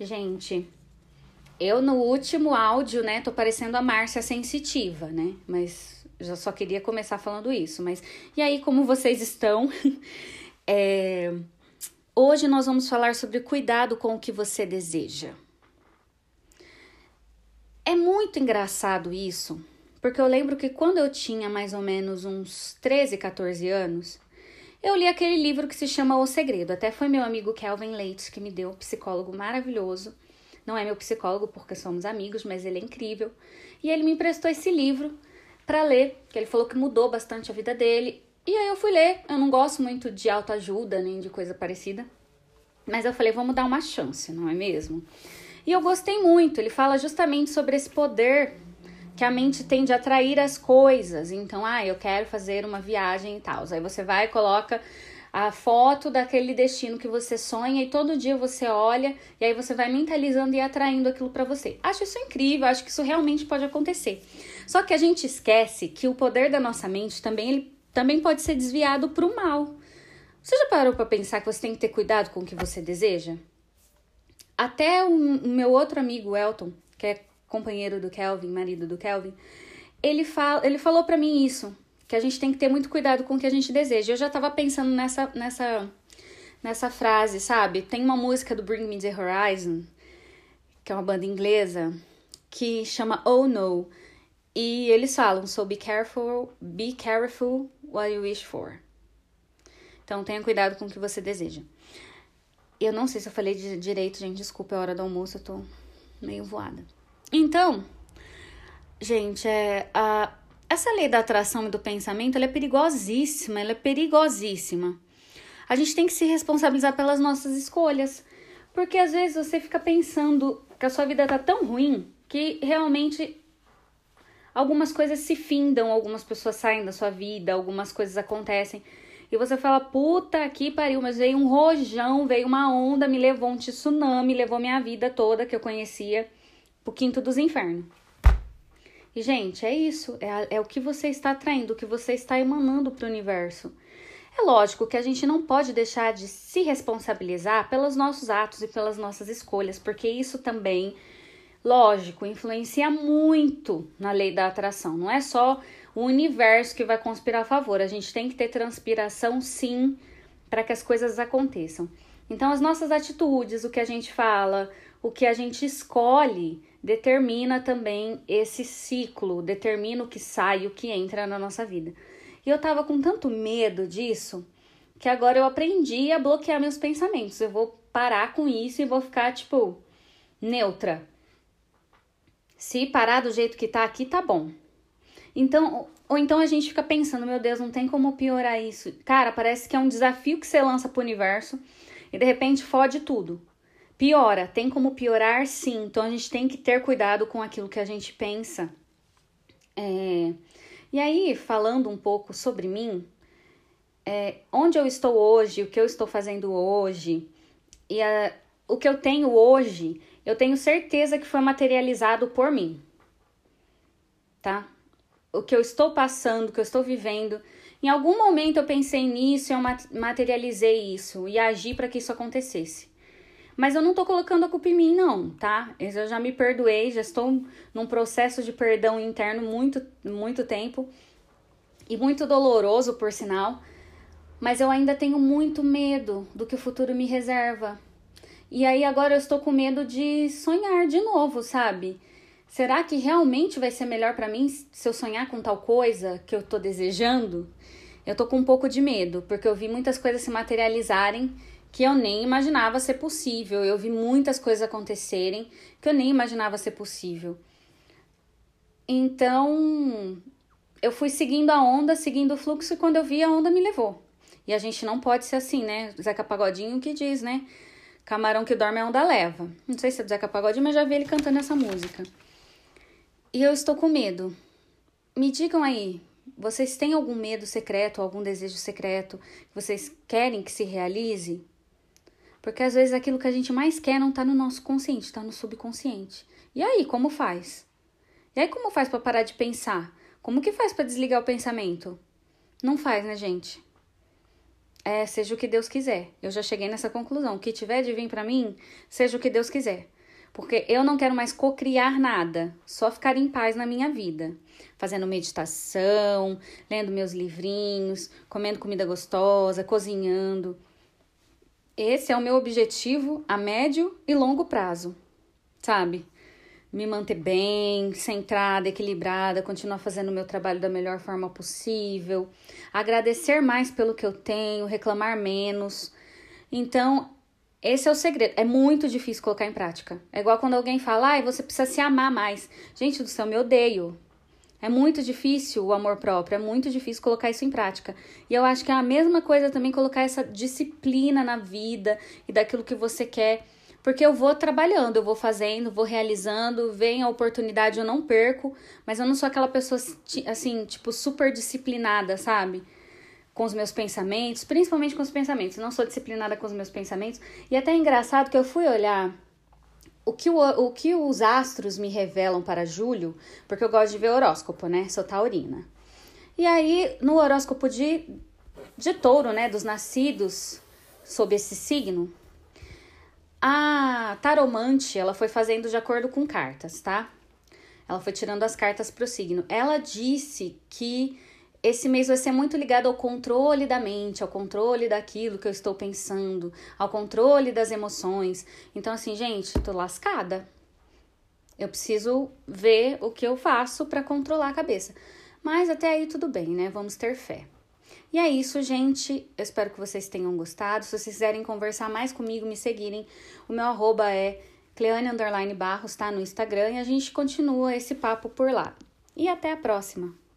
Gente, eu no último áudio, né, tô parecendo a Márcia sensitiva, né? Mas já só queria começar falando isso. Mas e aí, como vocês estão? é, hoje nós vamos falar sobre cuidado com o que você deseja. É muito engraçado isso, porque eu lembro que quando eu tinha mais ou menos uns 13, 14 anos, eu li aquele livro que se chama O Segredo. Até foi meu amigo Kelvin Leite que me deu, um psicólogo maravilhoso. Não é meu psicólogo porque somos amigos, mas ele é incrível. E ele me emprestou esse livro para ler, que ele falou que mudou bastante a vida dele. E aí eu fui ler. Eu não gosto muito de autoajuda nem de coisa parecida. Mas eu falei, vamos dar uma chance, não é mesmo? E eu gostei muito. Ele fala justamente sobre esse poder que a mente tende a atrair as coisas. Então, ah, eu quero fazer uma viagem e tal. Aí você vai e coloca a foto daquele destino que você sonha e todo dia você olha e aí você vai mentalizando e atraindo aquilo para você. Acho isso incrível, acho que isso realmente pode acontecer. Só que a gente esquece que o poder da nossa mente também ele também pode ser desviado para o mal. Você já parou para pensar que você tem que ter cuidado com o que você deseja? Até o, o meu outro amigo Elton, que é companheiro do Kelvin, marido do Kelvin, ele, fala, ele falou para mim isso, que a gente tem que ter muito cuidado com o que a gente deseja. Eu já tava pensando nessa, nessa, nessa frase, sabe? Tem uma música do Bring Me the Horizon, que é uma banda inglesa, que chama Oh No. E eles falam, so be careful, be careful what you wish for. Então tenha cuidado com o que você deseja. Eu não sei se eu falei de direito, gente, desculpa, é hora do almoço, eu tô meio voada. Então, gente, é, a, essa lei da atração e do pensamento ela é perigosíssima, ela é perigosíssima. A gente tem que se responsabilizar pelas nossas escolhas, porque às vezes você fica pensando que a sua vida tá tão ruim que realmente algumas coisas se findam, algumas pessoas saem da sua vida, algumas coisas acontecem. E você fala, puta que pariu, mas veio um rojão, veio uma onda, me levou um tsunami, levou minha vida toda que eu conhecia o quinto dos infernos. E, gente, é isso. É, é o que você está atraindo, o que você está emanando para o universo. É lógico que a gente não pode deixar de se responsabilizar pelos nossos atos e pelas nossas escolhas, porque isso também, lógico, influencia muito na lei da atração. Não é só o universo que vai conspirar a favor, a gente tem que ter transpiração sim para que as coisas aconteçam. Então, as nossas atitudes, o que a gente fala, o que a gente escolhe, determina também esse ciclo, determina o que sai, o que entra na nossa vida. E eu tava com tanto medo disso que agora eu aprendi a bloquear meus pensamentos. Eu vou parar com isso e vou ficar tipo neutra. Se parar do jeito que tá aqui, tá bom. Então, ou então a gente fica pensando, meu Deus, não tem como piorar isso. Cara, parece que é um desafio que você lança pro universo e de repente fode tudo. Piora, tem como piorar sim, então a gente tem que ter cuidado com aquilo que a gente pensa. É... E aí, falando um pouco sobre mim, é, onde eu estou hoje, o que eu estou fazendo hoje, e a, o que eu tenho hoje, eu tenho certeza que foi materializado por mim, tá? O que eu estou passando, o que eu estou vivendo, em algum momento eu pensei nisso, eu materializei isso e agi para que isso acontecesse. Mas eu não tô colocando a culpa em mim, não, tá? Eu já me perdoei, já estou num processo de perdão interno muito, muito tempo e muito doloroso, por sinal. Mas eu ainda tenho muito medo do que o futuro me reserva. E aí agora eu estou com medo de sonhar de novo, sabe? Será que realmente vai ser melhor para mim se eu sonhar com tal coisa que eu tô desejando? Eu tô com um pouco de medo, porque eu vi muitas coisas se materializarem que eu nem imaginava ser possível. Eu vi muitas coisas acontecerem que eu nem imaginava ser possível. Então, eu fui seguindo a onda, seguindo o fluxo, e quando eu vi, a onda me levou. E a gente não pode ser assim, né? Zeca Pagodinho que diz, né? Camarão que dorme a onda leva. Não sei se é do Zeca Pagodinho, mas já vi ele cantando essa música. E eu estou com medo. Me digam aí, vocês têm algum medo secreto, algum desejo secreto que vocês querem que se realize? Porque às vezes aquilo que a gente mais quer não tá no nosso consciente, tá no subconsciente. E aí, como faz? E aí, como faz para parar de pensar? Como que faz para desligar o pensamento? Não faz, né, gente? é seja o que Deus quiser. Eu já cheguei nessa conclusão. O que tiver de vir para mim, seja o que Deus quiser. Porque eu não quero mais cocriar nada, só ficar em paz na minha vida. Fazendo meditação, lendo meus livrinhos, comendo comida gostosa, cozinhando. Esse é o meu objetivo a médio e longo prazo, sabe? Me manter bem, centrada, equilibrada, continuar fazendo o meu trabalho da melhor forma possível, agradecer mais pelo que eu tenho, reclamar menos. Então, esse é o segredo. É muito difícil colocar em prática. É igual quando alguém fala, ai, você precisa se amar mais. Gente do céu, me odeio. É muito difícil o amor próprio, é muito difícil colocar isso em prática. E eu acho que é a mesma coisa também colocar essa disciplina na vida e daquilo que você quer. Porque eu vou trabalhando, eu vou fazendo, vou realizando, vem a oportunidade, eu não perco, mas eu não sou aquela pessoa assim, tipo, super disciplinada, sabe? Com os meus pensamentos, principalmente com os pensamentos. Eu não sou disciplinada com os meus pensamentos. E até é engraçado que eu fui olhar o que, o, o que os astros me revelam para julho, porque eu gosto de ver horóscopo, né? Sou taurina. E aí, no horóscopo de, de touro, né? Dos nascidos sob esse signo, a taromante, ela foi fazendo de acordo com cartas, tá? Ela foi tirando as cartas para o signo. Ela disse que esse mês vai ser muito ligado ao controle da mente, ao controle daquilo que eu estou pensando, ao controle das emoções. Então, assim, gente, tô lascada. Eu preciso ver o que eu faço para controlar a cabeça. Mas até aí tudo bem, né? Vamos ter fé. E é isso, gente. Eu espero que vocês tenham gostado. Se vocês quiserem conversar mais comigo, me seguirem. O meu arroba é Cleane Barros, tá? No Instagram. E a gente continua esse papo por lá. E até a próxima!